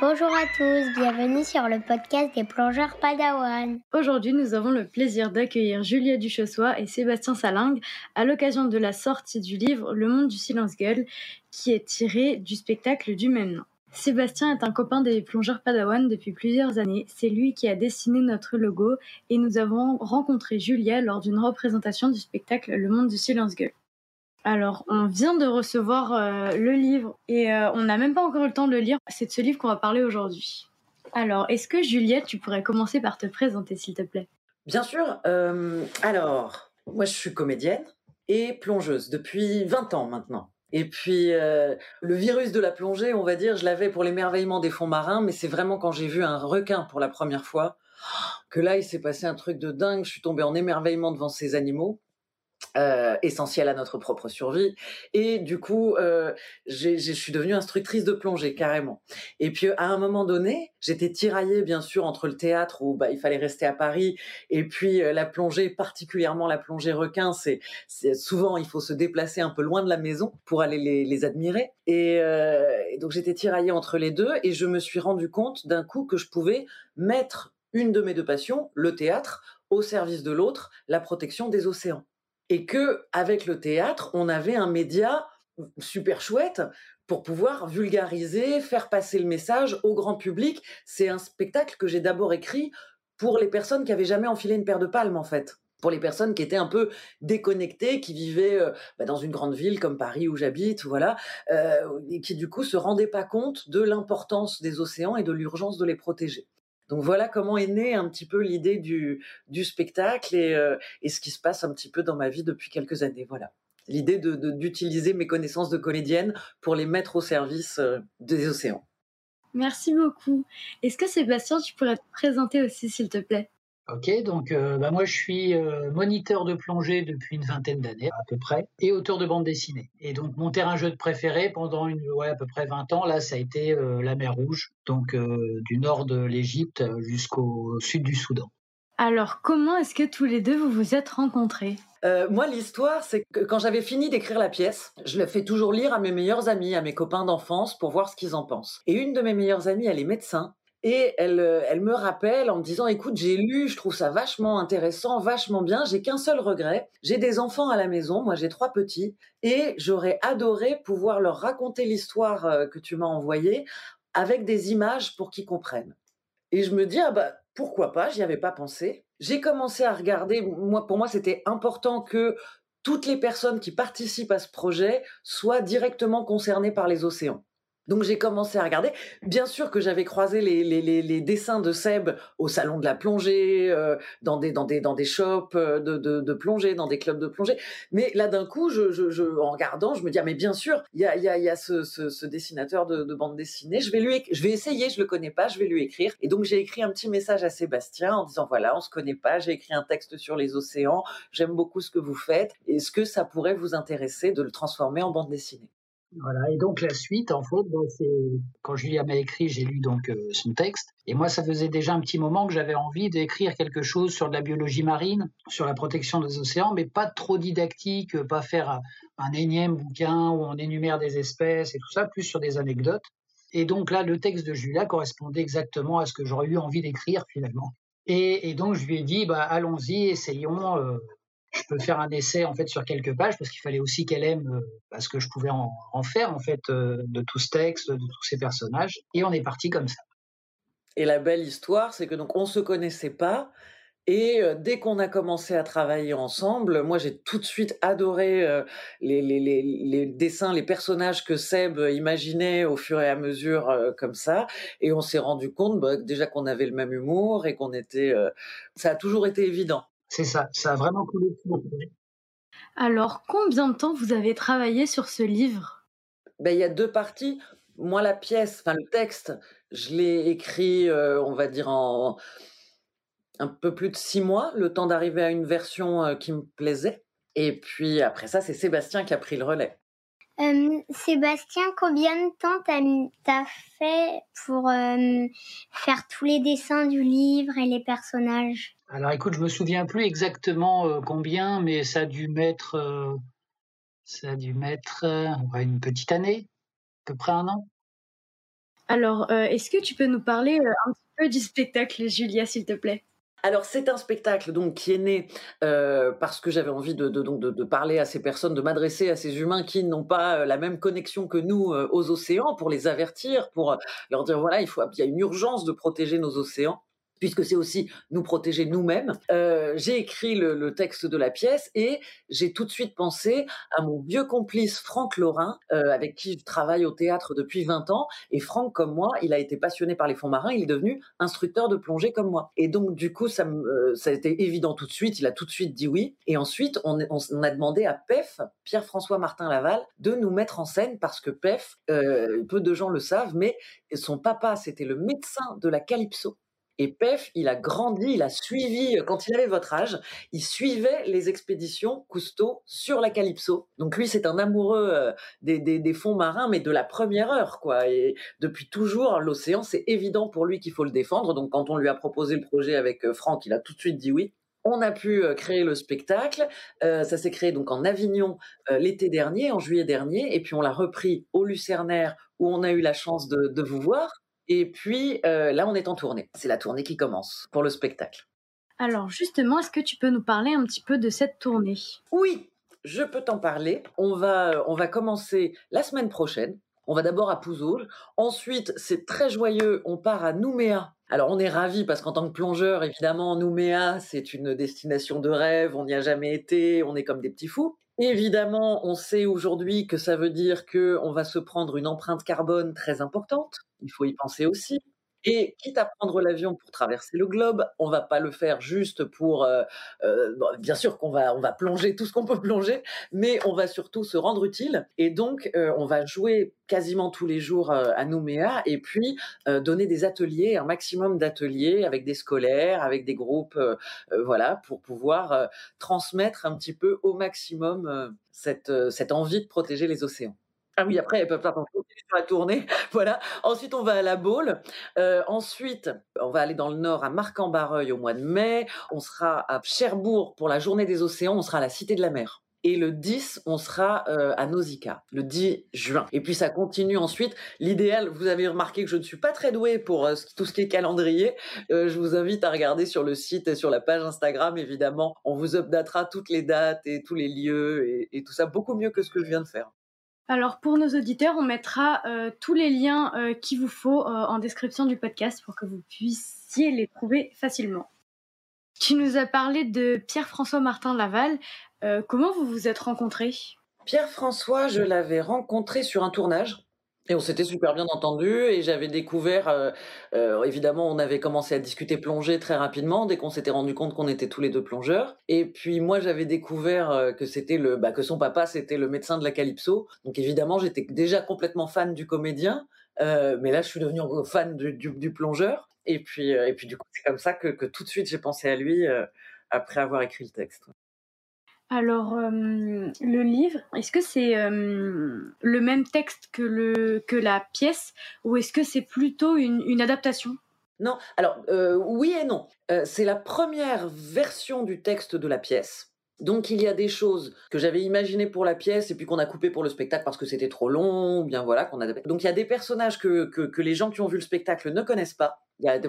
Bonjour à tous, bienvenue sur le podcast des plongeurs Padawan. Aujourd'hui, nous avons le plaisir d'accueillir Juliette Duchessois et Sébastien Salingue à l'occasion de la sortie du livre Le monde du silence gueule qui est tiré du spectacle du même nom. Sébastien est un copain des plongeurs Padawan depuis plusieurs années. C'est lui qui a dessiné notre logo et nous avons rencontré Juliette lors d'une représentation du spectacle Le monde du silence gueule. Alors, on vient de recevoir euh, le livre et euh, on n'a même pas encore eu le temps de le lire. C'est ce livre qu'on va parler aujourd'hui. Alors, est-ce que Juliette, tu pourrais commencer par te présenter, s'il te plaît? Bien sûr. Euh, alors, moi, je suis comédienne et plongeuse depuis 20 ans maintenant. Et puis, le virus de la plongée, on va dire, je l'avais pour l'émerveillement des fonds marins, mais c'est vraiment quand j'ai vu un requin pour la première fois que là, il s'est passé un truc de dingue. Je suis tombée en émerveillement devant ces animaux. Euh, essentiel à notre propre survie. Et du coup, euh, je suis devenue instructrice de plongée carrément. Et puis à un moment donné, j'étais tiraillée bien sûr entre le théâtre où bah, il fallait rester à Paris et puis euh, la plongée, particulièrement la plongée requin. C'est souvent il faut se déplacer un peu loin de la maison pour aller les, les admirer. Et, et donc j'étais tiraillée entre les deux et je me suis rendu compte d'un coup que je pouvais mettre une de mes deux passions, le théâtre, au service de l'autre, la protection des océans et que avec le théâtre, on avait un média super chouette pour pouvoir vulgariser, faire passer le message au grand public. C'est un spectacle que j'ai d'abord écrit pour les personnes qui avaient jamais enfilé une paire de palmes en fait pour les personnes qui étaient un peu déconnectées, qui vivaient euh, bah, dans une grande ville comme Paris où j'habite, voilà, euh, et qui du coup se rendaient pas compte de l'importance des océans et de l'urgence de les protéger. Donc voilà comment est née un petit peu l'idée du, spectacle et, euh, et, ce qui se passe un petit peu dans ma vie depuis quelques années. Voilà. L'idée d'utiliser mes connaissances de comédienne pour les mettre au service euh, des océans. Merci beaucoup. Est-ce que Sébastien, tu pourrais te présenter aussi, s'il te plaît? Ok, donc euh, bah moi je suis euh, moniteur de plongée depuis une vingtaine d'années à peu près et auteur de bande dessinée. Et donc mon terrain jeu de préféré pendant une ouais à peu près 20 ans là ça a été euh, la mer Rouge, donc du nord de l'Égypte jusqu'au sud du Soudan. Alors comment est-ce que tous les deux vous vous êtes rencontrés? Moi, l'histoire, c'est que quand j'avais fini d'écrire la pièce, je le fais toujours lire à mes meilleurs amis, à mes copains d'enfance, pour voir ce qu'ils en pensent. Et une de mes meilleures amies, elle est médecin, et elle, euh, elle me rappelle en me disant, écoute, j'ai lu, je trouve ça vachement intéressant, vachement bien. J'ai qu'un seul regret. J'ai des enfants à la maison. Moi, j'ai trois petits. Et j'aurais adoré pouvoir leur raconter l'histoire euh, que tu m'as envoyée avec des images pour qu'ils comprennent. Et je me dis, ah bah, pourquoi pas? J'y avais pas pensé. J'ai commencé à regarder. Moi, pour moi, c'était important que toutes les personnes qui participent à ce projet soient directement concernées par les océans. Donc j'ai commencé à regarder. Bien sûr que j'avais croisé les, les, les, les, dessins de Seb au salon de la plongée, euh, dans des dans des dans des shops euh, de, de, de, plongée, dans des clubs de plongée. Mais là d'un coup, je, je, je, en regardant, je me dis ah mais bien sûr, il y a il y a, y a ce, ce, ce, dessinateur de, de, bande dessinée. Je vais lui je vais essayer. Je le connais pas. Je vais lui écrire. Et donc j'ai écrit un petit message à Sébastien en disant voilà on se connaît pas. J'ai écrit un texte sur les océans. J'aime beaucoup ce que vous faites. Est-ce que ça pourrait vous intéresser de le transformer en bande dessinée? Et donc la suite, en fait, c'est quand Julia m'a écrit, j'ai lu donc euh, son texte. Et moi, ça faisait déjà un petit moment que j'avais envie d'écrire quelque chose sur de la biologie marine, sur la protection des océans, mais pas trop didactique, pas faire un énième bouquin où on énumère des espèces et tout ça, plus sur des anecdotes. Et donc là, le texte de Julia correspondait exactement à ce que j'aurais eu envie d'écrire finalement. Et, et, donc je lui ai dit, bah, allons-y, essayons. Euh, je peux faire un essai en fait sur quelques pages parce qu'il fallait aussi qu'elle aime euh, parce que je pouvais en, faire en fait euh, de tout ce texte, de tous ces personnages et on est parti comme ça. Et la belle histoire, c'est que donc on se connaissait pas et euh, dès qu'on a commencé à travailler ensemble, moi j'ai tout de suite adoré les, dessins, les personnages que Seb imaginait au fur et à mesure comme ça, et on s'est rendu compte bah, déjà qu'on avait le même humour et qu'on était, ça a toujours été évident. C'est ça, ça a vraiment coulé Alors, combien de temps vous avez travaillé sur ce livre? Ben, Il y a deux parties. Moi, la pièce, enfin le texte, je l'ai écrit, euh, on va dire, en un peu plus de six mois, le temps d'arriver à une version euh, qui me plaisait. Et puis après ça, c'est Sébastien qui a pris le relais. Euh, Sébastien, combien de temps t'as fait pour euh, faire tous les dessins du livre et les personnages? Alors écoute, je me souviens plus exactement euh, combien, mais ça a dû mettre Ça a dû mettre une petite année, à peu près un an. Alors, est-ce que tu peux nous parler un petit peu du spectacle, Julia, s'il te plaît? Alors c'est un spectacle donc qui est né euh, parce que j'avais envie de, de, parler à ces personnes, de m'adresser à ces humains qui n'ont pas euh, la même connexion que nous euh, aux océans, pour les avertir, pour leur dire voilà il faut il y a une urgence de protéger nos océans puisque c'est aussi nous protéger nous-mêmes. Euh, j'ai écrit le, texte de la pièce et j'ai tout de suite pensé à mon vieux complice Franck Laurin, euh, avec qui je travaille au théâtre depuis 20 ans. Et Franck, comme moi, il a été passionné par les fonds marins, il est devenu instructeur de plongée comme moi. Et donc, du coup, ça, euh, ça a été évident tout de suite, il a tout de suite dit oui. Et ensuite, on, on, a demandé à PEF, Pierre-François Martin Laval, de nous mettre en scène parce que PEF, peu de gens le savent, mais son papa, c'était le médecin de la Calypso. Et Pef, il a grandi, il a suivi, euh, quand il avait votre âge, il suivait les expéditions Cousteau sur la Calypso. Donc lui, c'est un amoureux euh, des, fonds marins, mais de la première heure, quoi. Et depuis toujours, l'océan, c'est évident pour lui qu'il faut le défendre. Donc quand on lui a proposé le projet avec euh, Franck, il a tout de suite dit oui. On a pu créer le spectacle. ça s'est créé donc en Avignon l'été dernier, en juillet dernier, et puis on l'a repris au Lucernaire où on a eu la chance de vous voir. Et puis euh, là, on est en tournée. C'est la tournée qui commence pour le spectacle. Alors justement, est-ce que tu peux nous parler un petit peu de cette tournée? Oui, je peux t'en parler. On va, on va commencer la semaine prochaine. On va d'abord à Pouzoul. Ensuite, c'est très joyeux, on part à Nouméa. Alors on est ravis parce qu'en tant que plongeur, évidemment, Nouméa, c'est une destination de rêve, on n'y a jamais été, on est comme des petits fous. Évidemment, on sait aujourd'hui que ça veut dire qu'on va se prendre une empreinte carbone très importante. Il faut y penser aussi. Et quitte à prendre l'avion pour traverser le globe, on va pas le faire juste pour. Euh, euh, bien sûr qu'on va on va plonger tout ce qu'on peut plonger, mais on va surtout se rendre utile. Et donc euh, on va jouer quasiment tous les jours à Nouméa et puis donner des ateliers, un maximum d'ateliers avec des scolaires, avec des groupes, voilà, pour pouvoir transmettre un petit peu au maximum cette cette envie de protéger les océans. Ah oui, après, elles tournée. voilà. Ensuite, on va à la Baule. Euh, ensuite, on va aller dans le nord à Marc-en-Barreuil au mois de mai. On sera à Cherbourg pour la journée des océans. On sera à la Cité de la Mer. Et le 10, on sera euh, à Nausicaa, le 10 juin. Et puis ça continue ensuite. L'idéal, vous avez remarqué que je ne suis pas très douée pour euh, tout ce qui est calendrier. je vous invite à regarder sur le site et sur la page Instagram, évidemment. On vous updatera toutes les dates et tous les lieux et tout ça beaucoup mieux que ce que je viens de faire. Alors pour nos auditeurs, on mettra euh, tous les liens euh, qu'il vous faut euh, en description du podcast pour que vous puissiez les trouver facilement. Tu nous as parlé de Pierre-François Martin Laval. comment vous vous êtes rencontrés? Pierre-François, je l'avais rencontré sur un tournage. Et on s'était super bien entendu et j'avais découvert, euh, euh, évidemment, on avait commencé à discuter plongée très rapidement dès qu'on s'était rendu compte qu'on était tous les deux plongeurs. Et puis moi, j'avais découvert euh, que c'était le, bah, que son papa c'était le médecin de la Calypso. Donc évidemment, j'étais déjà complètement fan du comédien, mais là, je suis devenu fan du, du, plongeur. Et puis, et puis du coup, c'est comme ça que, que, tout de suite j'ai pensé à lui après avoir écrit le texte. Alors, le livre, est-ce que c'est le même texte que, la pièce ou est-ce que c'est plutôt une, adaptation? Non, alors oui et non. c'est la première version du texte de la pièce. Donc il y a des choses que j'avais imaginées pour la pièce et puis qu'on a coupé pour le spectacle parce que c'était trop long, bien voilà qu'on a. Donc il y a des personnages que, que, les gens qui ont vu le spectacle ne connaissent pas.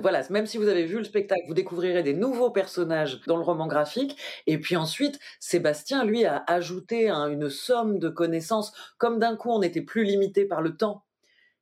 Voilà, même si vous avez vu le spectacle, vous découvrirez des nouveaux personnages dans le roman graphique. Et puis ensuite, Sébastien, lui, a ajouté une somme de connaissances. Comme d'un coup, on n'était plus limité par le temps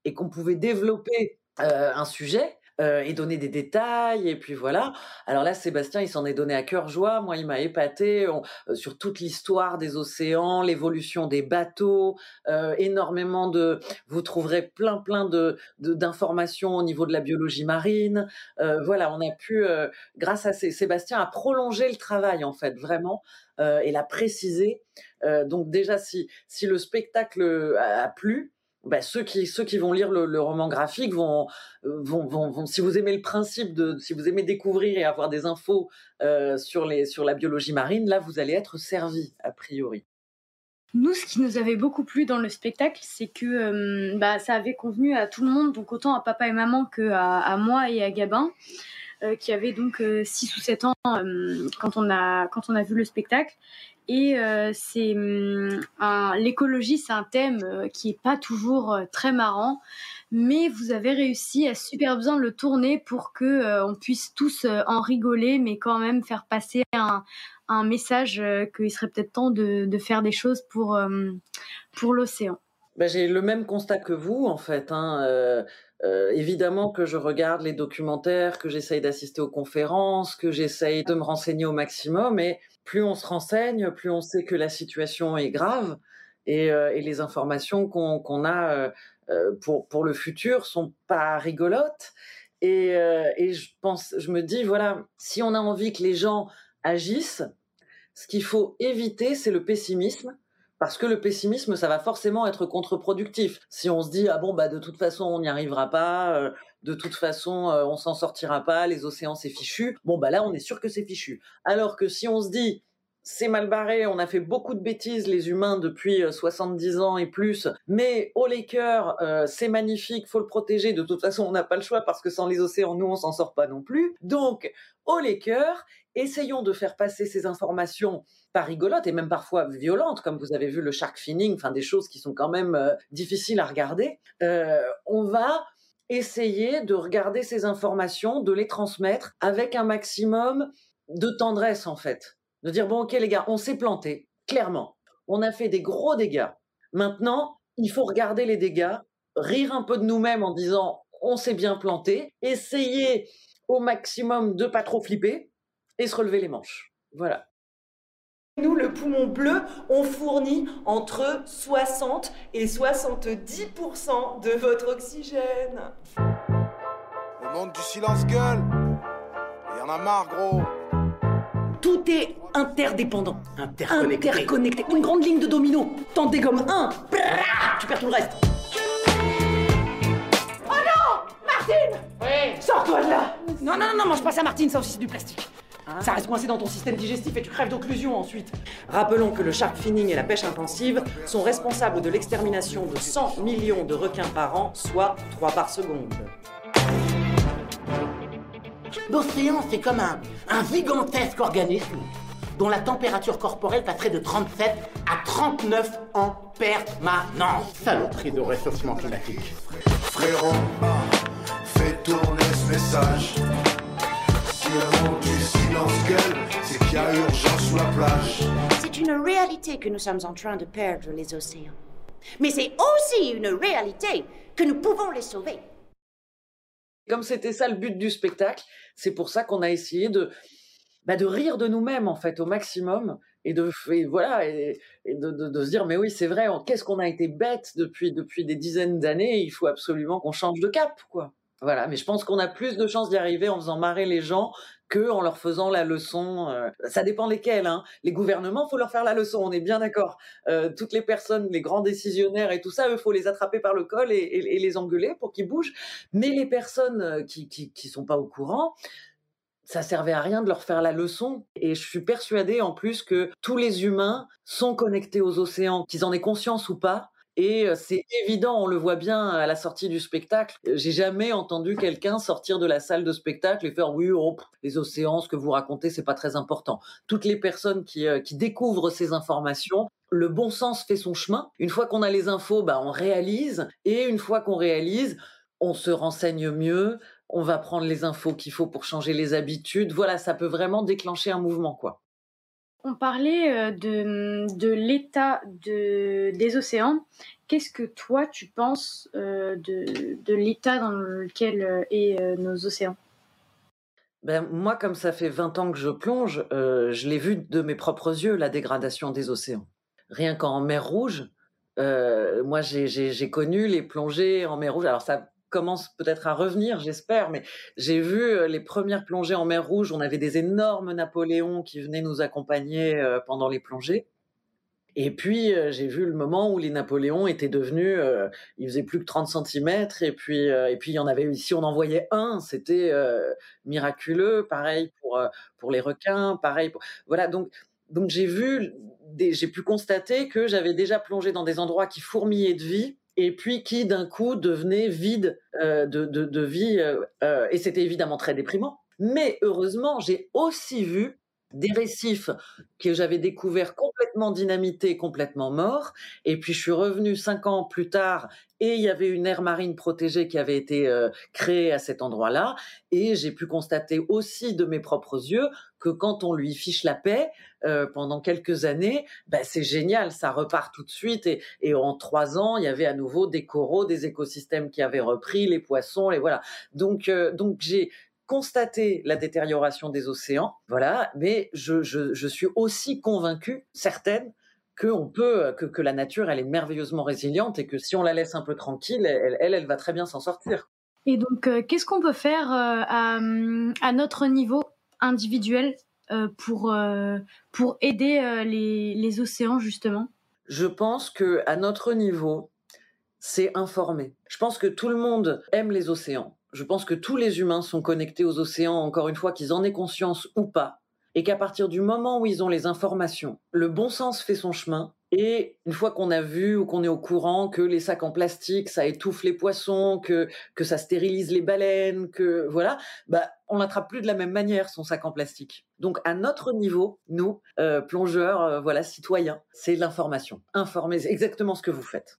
et qu'on pouvait développer euh, un sujet, euh, et donner des détails et puis voilà. Alors là, Sébastien, il s'en est donné à cœur joie. Moi, il m'a épaté euh, sur toute l'histoire des océans, l'évolution des bateaux, euh, énormément de. Vous trouverez plein plein de d'informations au niveau de la biologie marine. voilà, on a pu, grâce à Sébastien, à prolonger le travail en fait vraiment et l'a préciser. donc déjà, si si le spectacle a plu, bah, ceux qui ceux qui vont lire le, roman graphique vont, vont, vont, si vous aimez le principe de si vous aimez découvrir et avoir des infos euh, sur les sur la biologie marine là vous allez être servi a priori. Nous, ce qui nous avait beaucoup plu dans le spectacle, c'est que euh, bah, ça avait convenu à tout le monde, donc autant à papa et maman que à, moi et à Gabin, euh, qui avait donc 6 ou 7 ans quand, on a, quand on a vu le spectacle. Et c'est hum, l'écologie, c'est un thème qui est pas toujours très marrant, mais vous avez réussi à super bien le tourner pour que on puisse tous en rigoler, mais quand même faire passer un, message qu'il serait peut-être temps de, faire des choses pour pour l'océan. Ben, j'ai le même constat que vous, en fait. Hein. Euh, euh, évidemment que je regarde les documentaires, que j'essaye d'assister aux conférences, que j'essaye de me renseigner au maximum. Et plus on se renseigne, plus on sait que la situation est grave. Et, euh, les informations qu'on a euh, pour, pour le futur sont pas rigolotes. Et, je pense, je me dis, voilà, si on a envie que les gens agissent, ce qu'il faut éviter, c'est le pessimisme parce que le pessimisme, ça va forcément être contre-productif. Si on se dit ah bon bah de toute façon on n'y arrivera pas, euh, de toute façon euh, on s'en sortira pas, les océans c'est fichu. Bon bah là on est sûr que c'est fichu. Alors que si on se dit c'est mal barré, on a fait beaucoup de bêtises les humains depuis 70 euh, ans et plus, mais au les cœurs, c'est magnifique, faut le protéger, de toute façon on n'a pas le choix parce que sans les océans nous on s'en sort pas non plus. Donc au les cœurs, essayons de faire passer ces informations pas rigolotes et même parfois violentes, comme vous avez vu le shark finning, enfin des choses qui sont quand même euh, difficiles à regarder. Euh, on va essayer de regarder ces informations, de les transmettre avec un maximum de tendresse en fait. De dire bon ok les gars, on s'est planté, clairement. On a fait des gros dégâts. Maintenant, il faut regarder les dégâts, rire un peu de nous-mêmes en disant on s'est bien planté, essayer au maximum de pas trop flipper, et se relever les manches. Voilà. Nous, le poumon bleu, on fournit entre 60 et 70% de votre oxygène. Le monde du silence gueule. Il y en a marre, gros. Tout est interdépendant. Interconnecté. Interconnecté. Une grande ligne de domino. T'en dégommes un, tu perds tout le reste. Oh non Martine Oui Sors-toi de là Non, non, non, non, mange pas ça, Martine, ça aussi c'est du plastique. Ça reste coincé dans ton système digestif et tu crèves d'occlusion ensuite. Rappelons que le shark finning et la pêche intensive sont responsables de l'extermination de 100 millions de requins par an, soit 3 par seconde. L'océan, c'est comme un, un gigantesque organisme dont la température corporelle passerait de 37 à 39 en permanence. Saloperie de réchauffement climatique. Frérot, fais tourner ce message c'est qu'il y a urgence sous la plage. C'est une réalité que nous sommes en train de perdre les océans. Mais c'est aussi une réalité que nous pouvons les sauver. Comme c'était ça le but du spectacle, c'est pour ça qu'on a essayé de, bah, de rire de nous-mêmes en fait au maximum et de voilà et, de, de, se dire mais oui c'est vrai qu'est-ce qu'on a été bête depuis depuis des dizaines d'années il faut absolument qu'on change de cap quoi voilà mais je pense qu'on a plus de chances d'y arriver en faisant marrer les gens que en leur faisant la leçon. Euh, ça dépend lesquels. Hein. Les gouvernements, faut leur faire la leçon. On est bien d'accord. Euh, toutes les personnes, les grands décisionnaires et tout ça, eux, faut les attraper par le col et, les engueuler pour qu'ils bougent. Mais les personnes euh, qui, qui, qui sont pas au courant, ça servait à rien de leur faire la leçon. Et je suis persuadée en plus que tous les humains sont connectés aux océans, qu'ils en aient conscience ou pas. Et c'est évident, on le voit bien à la sortie du spectacle. J'ai jamais entendu quelqu'un sortir de la salle de spectacle et faire oui, oh, les océans, ce que vous racontez, c'est pas très important. Toutes les personnes qui, qui découvrent ces informations, le bon sens fait son chemin. Une fois qu'on a les infos, bah, on réalise. Et une fois qu'on réalise, on se renseigne mieux, on va prendre les infos qu'il faut pour changer les habitudes. Voilà, ça peut vraiment déclencher un mouvement, quoi. On parlait euh, de, de l'état de, des océans. Qu'est-ce que toi, tu penses euh, de, de l'état dans lequel euh, est nos océans? Ben, moi, comme ça fait 20 ans que je plonge, je l'ai vu de mes propres yeux, la dégradation des océans. Rien qu'en mer Rouge, moi, j'ai connu les plongées en mer Rouge. Alors, ça commence peut-être à revenir, j'espère, mais j'ai vu euh, les premières plongées en mer Rouge. On avait des énormes Napoléons qui venaient nous accompagner euh, pendant les plongées. Et puis, euh, j'ai vu le moment où les Napoléons étaient devenus, ils faisaient plus que 30 cm, et puis, et puis il y en avait, ici on en voyait un, c'était miraculeux, pareil pour, pour les requins, pareil pour, voilà, donc, donc j'ai vu, j'ai pu constater que j'avais déjà plongé dans des endroits qui fourmillaient de vie, et puis qui d'un coup devenait vide euh, de, de, vie. Euh, euh, et c'était évidemment très déprimant. Mais heureusement, j'ai aussi vu des récifs que j'avais découverts complètement dynamités, complètement morts. Et puis je suis revenu cinq ans plus tard et il y avait une aire marine protégée qui avait été créée à cet endroit-là. Et j'ai pu constater aussi de mes propres yeux que quand on lui fiche la paix euh, pendant quelques années, bah, c'est génial, ça repart tout de suite. Et, en trois ans, il y avait à nouveau des coraux, des écosystèmes qui avaient repris, les poissons, et voilà. Donc, euh, donc j'ai constater la détérioration des océans, voilà, mais je, je, suis aussi convaincue, certaine, que on peut, que, que, la nature, elle est merveilleusement résiliente et que si on la laisse un peu tranquille, elle, elle, va très bien s'en sortir. Et donc, euh, qu'est-ce qu'on peut faire à, notre niveau? Individuel euh, pour, euh, pour aider euh, les, les océans, justement. Je pense que à notre niveau, c'est informer. Je pense que tout le monde aime les océans. Je pense que tous les humains sont connectés aux océans, encore une fois, qu'ils en aient conscience ou pas, et qu'à partir du moment où ils ont les informations, le bon sens fait son chemin, et une fois qu'on a vu ou qu'on est au courant que les sacs en plastique, ça étouffe les poissons, que, que ça stérilise les baleines, que voilà, bah, on l'attrape plus de la même manière, son sac en plastique. Donc, à notre niveau, nous, euh, plongeurs, euh, voilà, citoyens, c'est l'information. Informer exactement ce que vous faites.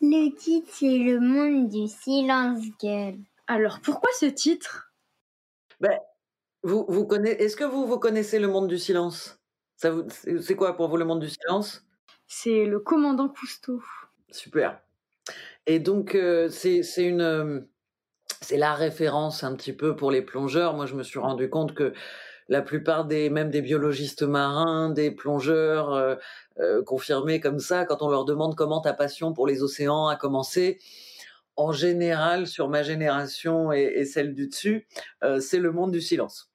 Le titre, c'est Le monde du silence-gueule. Alors, pourquoi ce titre? Ben, vous, vous connaissez, Est-ce que vous, vous connaissez le monde du silence? Ça vous, C'est quoi pour vous le monde du silence? C'est le commandant Cousteau. Super. Et donc, euh. Euh, c'est la référence un petit peu pour les plongeurs. Moi, je me suis rendu compte que la plupart des, même des biologistes marins, des plongeurs euh, confirmés comme ça, quand on leur demande comment ta passion pour les océans a commencé, en général, sur ma génération et, celle du dessus, c'est le monde du silence.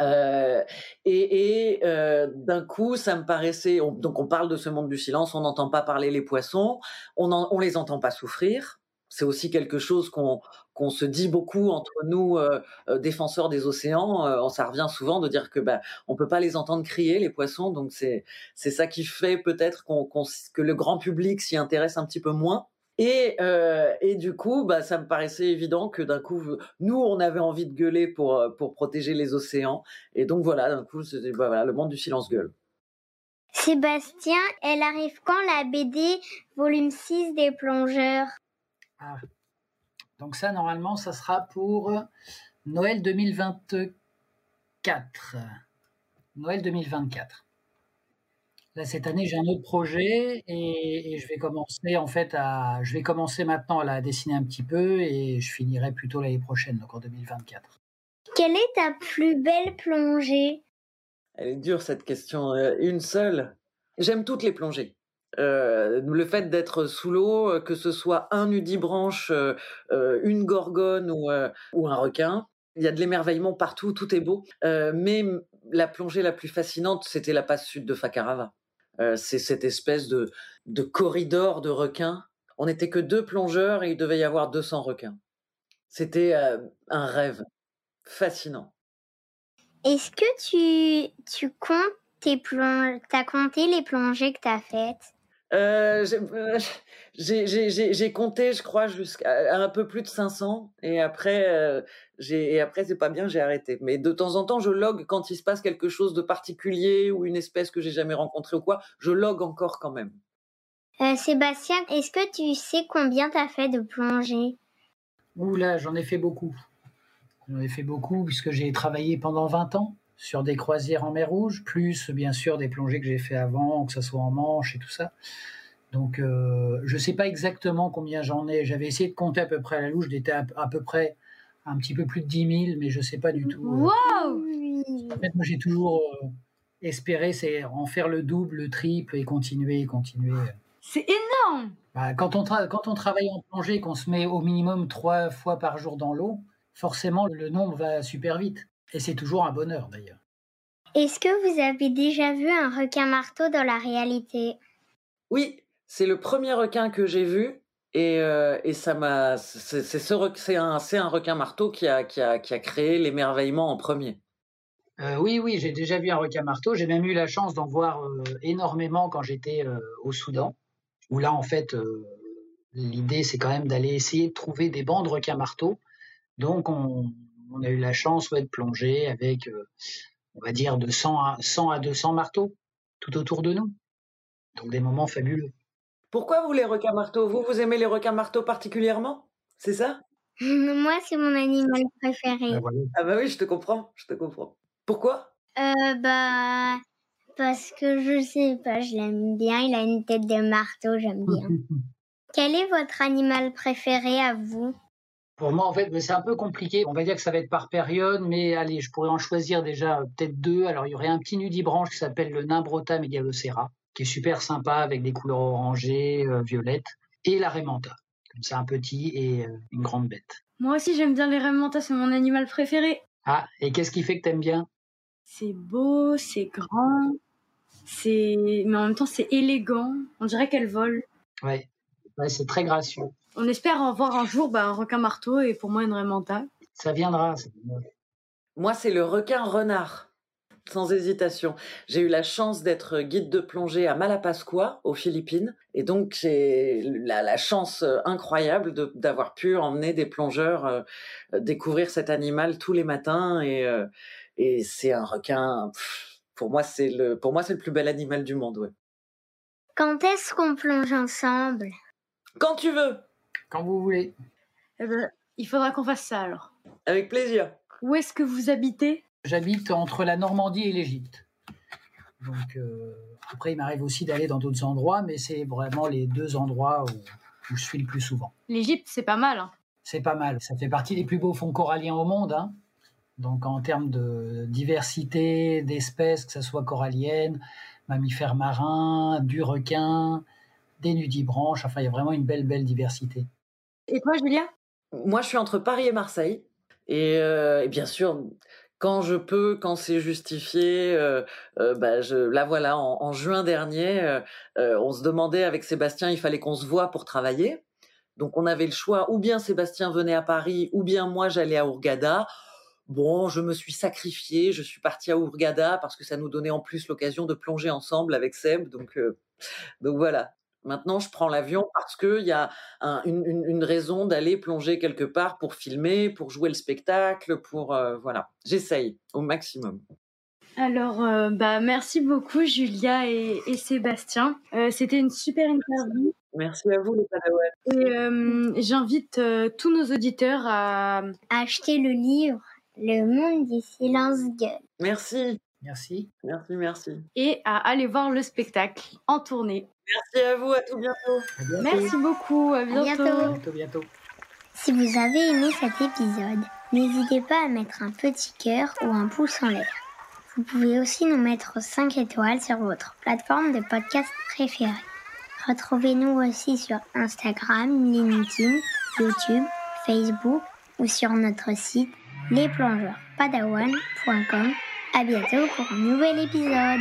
Euh, et, et euh, d'un coup, ça me paraissait. On, donc, on parle de ce monde du silence. On n'entend pas parler les poissons. On, en, on les entend pas souffrir. C'est aussi quelque chose qu'on qu'on se dit beaucoup entre nous euh, défenseurs des océans. Euh, ça revient souvent de dire que bah on peut pas les entendre crier les poissons. Donc c'est c'est ça qui fait peut-être qu'on que le grand public s'y intéresse un petit peu moins. Et, euh, et du coup, bah, ça me paraissait évident que d'un coup, nous, on avait envie de gueuler pour, pour protéger les océans. Et donc voilà, d'un coup, c'était bah, voilà, le monde du silence gueule. Sébastien, elle arrive quand la BD volume 6 des plongeurs? Ah. Donc ça, normalement, ça sera pour Noël 2024. Noël 2024. Là, cette année, j'ai un autre projet et, et, je vais commencer en fait à, je vais commencer maintenant à la dessiner un petit peu et je finirai plutôt l'année prochaine, donc en 2024. Quelle est ta plus belle plongée? Elle est dure cette question. Euh, une seule. J'aime toutes les plongées. Euh, le fait d'être sous l'eau, que ce soit un nudibranche, euh, une gorgone ou, euh, ou un requin, il y a de l'émerveillement partout, tout est beau. Euh, mais la plongée la plus fascinante, c'était la passe sud de Fakarava. Euh, c'est cette espèce de, de corridor de requins. On n'était que deux plongeurs et il devait y avoir 200 requins. C'était euh, un rêve fascinant. Est-ce que tu, tu comptes tes t'as compté les plongées que tu as faites? Euh, j'ai compté, je crois, jusqu'à un peu plus de 500. Et après, euh, et après c'est pas bien, j'ai arrêté. Mais de temps en temps, je log quand il se passe quelque chose de particulier ou une espèce que j'ai jamais rencontrée ou quoi. Je log encore quand même. Euh, Sébastien, est-ce que tu sais combien tu as fait de plongées? Oula, j'en ai fait beaucoup. J'en ai fait beaucoup puisque j'ai travaillé pendant 20 ans sur des croisières en mer Rouge, plus bien sûr des plongées que j'ai fait avant, que ce soit en Manche et tout ça. Donc euh, je ne sais pas exactement combien j'en ai. J'avais essayé de compter à peu près à la louche, j'étais à, à, peu près un petit peu plus de 10 000, mais je ne sais pas du tout. Wow en fait, moi j'ai toujours euh, espéré c'est en faire le double, le triple et continuer, continuer. C'est énorme bah, quand, on quand on travaille en plongée, qu'on se met au minimum trois fois par jour dans l'eau, forcément le nombre va super vite. Et c'est toujours un bonheur d'ailleurs. Est-ce que vous avez déjà vu un requin marteau dans la réalité? Oui, c'est le premier requin que j'ai vu. Et, euh, et ça m'a. C'est ce, un, un requin marteau qui a, qui a, qui a créé l'émerveillement en premier. Euh, oui, oui, j'ai déjà vu un requin marteau. J'ai même eu la chance d'en voir euh, énormément quand j'étais euh, au Soudan, où là, en fait, euh, l'idée, c'est quand même d'aller essayer de trouver des bancs de requins marteaux. Donc, on, on a eu la chance ouais, de plonger avec euh, on va dire, de 100 à, 100 à 200 marteaux tout autour de nous. Donc des moments fabuleux. Pourquoi vous les requins marteaux? Vous, vous aimez les requins marteaux particulièrement? C'est ça? Moi, c'est mon animal préféré. Voilà. Ah bah oui, je te comprends, je te comprends. Pourquoi? Euh, bah, parce que je sais pas, je l'aime bien. Il a une tête de marteau, j'aime bien. Quel est votre animal préféré à vous? Pour moi, en fait, c'est un peu compliqué. On va dire que ça va être par période, mais allez, je pourrais en choisir déjà euh, peut-être deux. Alors, il y aurait un petit nudibranche qui s'appelle le Nimbrota megalocera, qui est super sympa avec des couleurs orangées, euh, violettes, et la Raimanta. Comme ça, un petit et euh, une grande bête. Moi aussi, j'aime bien les raimentas, c'est mon animal préféré. Ah, et qu'est-ce qui fait que t'aimes bien? C'est beau, c'est grand, c'est mais en même temps c'est élégant. On dirait qu'elle vole. Ouais, ouais c'est très gracieux. On espère en voir un jour bah, un requin marteau et pour moi une raimanta. Ça viendra. ça viendra. Moi, c'est le requin renard, sans hésitation. J'ai eu la chance d'être guide de plongée à Malapascua, aux Philippines. Et donc, j'ai la, la chance euh, incroyable d'avoir pu emmener des plongeurs euh, euh, découvrir cet animal tous les matins. Et, euh, et c'est un requin. pff, pour moi, c'est le, pour moi, c'est le plus bel animal du monde. Ouais. Quand est-ce qu'on plonge ensemble? Quand tu veux, Quand vous voulez. Eh ben, il faudra qu'on fasse ça alors. avec plaisir. Où est-ce que vous habitez? J'habite entre la Normandie et l'Égypte. Donc, euh, après, il m'arrive aussi d'aller dans d'autres endroits, mais c'est vraiment les deux endroits où, où je suis le plus souvent. L'Égypte, c'est pas mal. hein. C'est pas mal. Ça fait partie des plus beaux fonds coralliens au monde. hein. Donc, en termes de diversité d'espèces, que ce soit coralliennes, mammifères marins, du requin, des nudibranches, enfin, il y a vraiment une belle, belle diversité. Et toi, Julia? Moi, je suis entre Paris et Marseille. Et, euh, et bien sûr, quand je peux, quand c'est justifié, euh, euh, bah, là voilà, en, juin dernier, on se demandait avec Sébastien, il fallait qu'on se voit pour travailler. Donc on avait le choix, ou bien Sébastien venait à Paris, ou bien moi j'allais à Ourgada. Bon, je me suis sacrifiée, je suis partie à Ourgada parce que ça nous donnait en plus l'occasion de plonger ensemble avec Seb. Donc, donc voilà. Maintenant, je prends l'avion parce qu'il y a un- une, une- une raison d'aller plonger quelque part pour filmer, pour jouer le spectacle, pour euh, voilà. J'essaye au maximum. Alors, euh, bah, merci beaucoup, Julia et, et Sébastien. Euh, C'était une super interview. Merci à vous les Padawans. Et euh, j'invite euh, tous nos auditeurs à. Acheter le livre Le monde du silence gueule. Merci, Merci. merci, merci. et à aller voir le spectacle en tournée. Merci à vous, à tout bientôt. À bientôt. Merci beaucoup, à bientôt. bientôt. Bientôt, bientôt. Si vous avez aimé cet épisode, n'hésitez pas à mettre un petit cœur ou un pouce en l'air. Vous pouvez aussi nous mettre 5 étoiles sur votre plateforme de podcast préférée. Retrouvez-nous aussi sur Instagram, LinkedIn, YouTube, Facebook ou sur notre site lesplongeurspadawan.com. À bientôt pour un nouvel épisode.